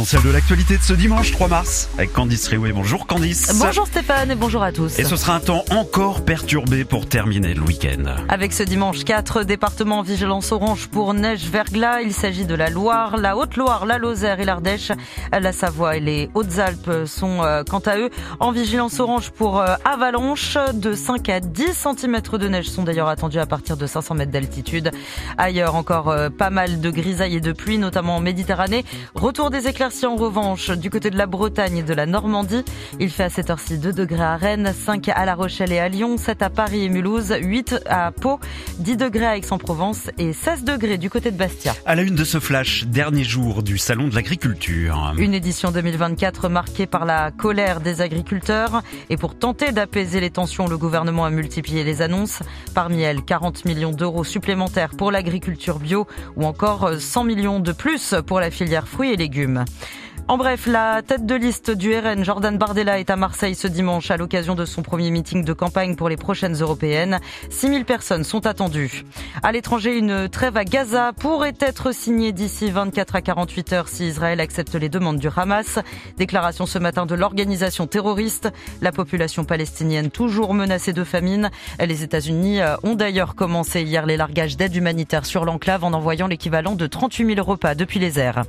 L'essentiel de l'actualité de ce dimanche 3 mars avec Candice Riouet. Bonjour Candice. Bonjour Stéphane et bonjour à tous. Et ce sera un temps encore perturbé pour terminer le week-end. Avec ce dimanche, quatre départements en vigilance orange pour neige verglas. Il s'agit de la Loire, la Haute-Loire, la Lozère et l'Ardèche. La Savoie et les Hautes-Alpes sont euh, quant à eux en vigilance orange pour euh, avalanche. De 5 à 10 cm de neige sont d'ailleurs attendus à partir de 500 mètres d'altitude. Ailleurs encore euh, pas mal de grisailles et de pluie, notamment en Méditerranée. Retour des éclairs éclaircies en revanche du côté de la Bretagne et de la Normandie. Il fait à cette heure-ci 2 degrés à Rennes, 5 à La Rochelle et à Lyon, 7 à Paris et Mulhouse, 8 à Pau, 10 degrés à Aix-en-Provence et 16 degrés du côté de Bastia. À la une de ce flash, dernier jour du Salon de l'agriculture. Une édition 2024 marquée par la colère des agriculteurs et pour tenter d'apaiser les tensions, le gouvernement a multiplié les annonces. Parmi elles, 40 millions d'euros supplémentaires pour l'agriculture bio ou encore 100 millions de plus pour la filière fruits et légumes. En bref, la tête de liste du RN, Jordan Bardella, est à Marseille ce dimanche à l'occasion de son premier meeting de campagne pour les prochaines européennes. 6000 personnes sont attendues. À l'étranger, une trêve à Gaza pourrait être signée d'ici 24 à 48 heures si Israël accepte les demandes du Hamas. Déclaration ce matin de l'organisation terroriste. La population palestinienne toujours menacée de famine. Les États-Unis euh, ont d'ailleurs commencé hier les largages d'aide humanitaire sur l'enclave en envoyant l'équivalent de 38 000 repas depuis les airs.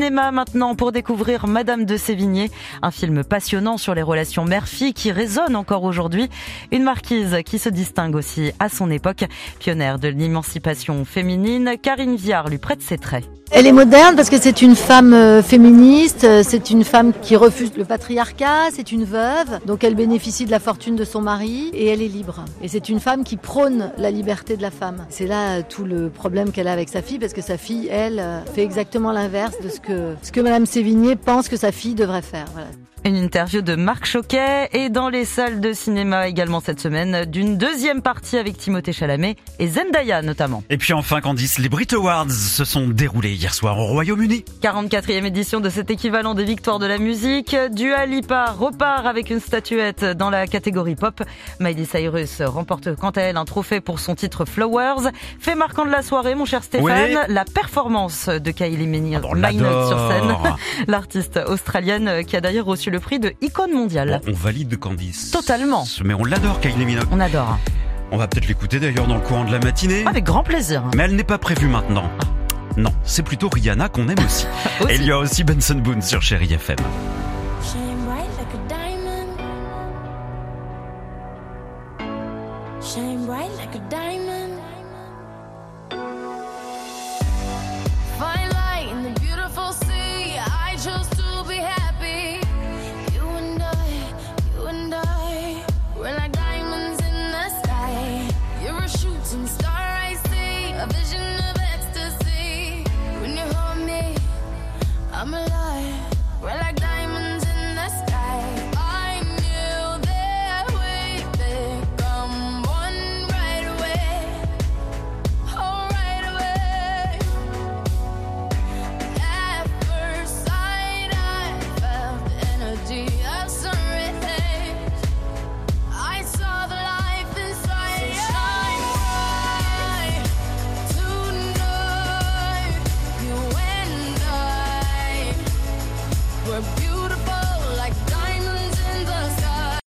Cinéma maintenant pour découvrir Madame de Sévigné, un film passionnant sur les relations mère-fille qui résonne encore aujourd'hui. Une marquise qui se distingue aussi à son époque, pionnière de l'émancipation féminine. Karine Viard lui prête ses traits. Elle est moderne parce que c'est une femme euh, féministe, euh, c'est une femme qui refuse le patriarcat, c'est une veuve, donc elle bénéficie de la fortune de son mari et elle est libre. Et c'est une femme qui prône la liberté de la femme. C'est là euh, tout le problème qu'elle a avec sa fille parce que sa fille, elle, fait exactement l'inverse de ce ce que Madame Sévigné pense que sa fille devrait faire. Une interview de Marc Choquet et dans les salles de cinéma également cette semaine d'une deuxième partie avec Timothée Chalamet et Zendaya notamment. Et puis enfin Candice, les Brit Awards se sont déroulés hier soir au Royaume-Uni. 44e édition de cet équivalent des victoires de la musique. Dua Lipa repart avec une statuette dans la catégorie pop. Miley Cyrus remporte quant à elle un trophée pour son titre Flowers. Fait marquant de la soirée, mon cher Stéphane, la performance de Kylie Minogue ah sur scène. L'artiste australienne qui a d'ailleurs reçu le prix de icône mondiale. On valide Candice. Totalement. Mais on l'adore, Kylie Minogue. On adore. On va peut-être l'écouter d'ailleurs dans le courant de la matinée. Avec grand plaisir. Mais elle n'est pas prévue maintenant. Ah. Non, c'est plutôt Rihanna qu'on aime aussi. Et il y a aussi Benson Boone sur Chéri FM.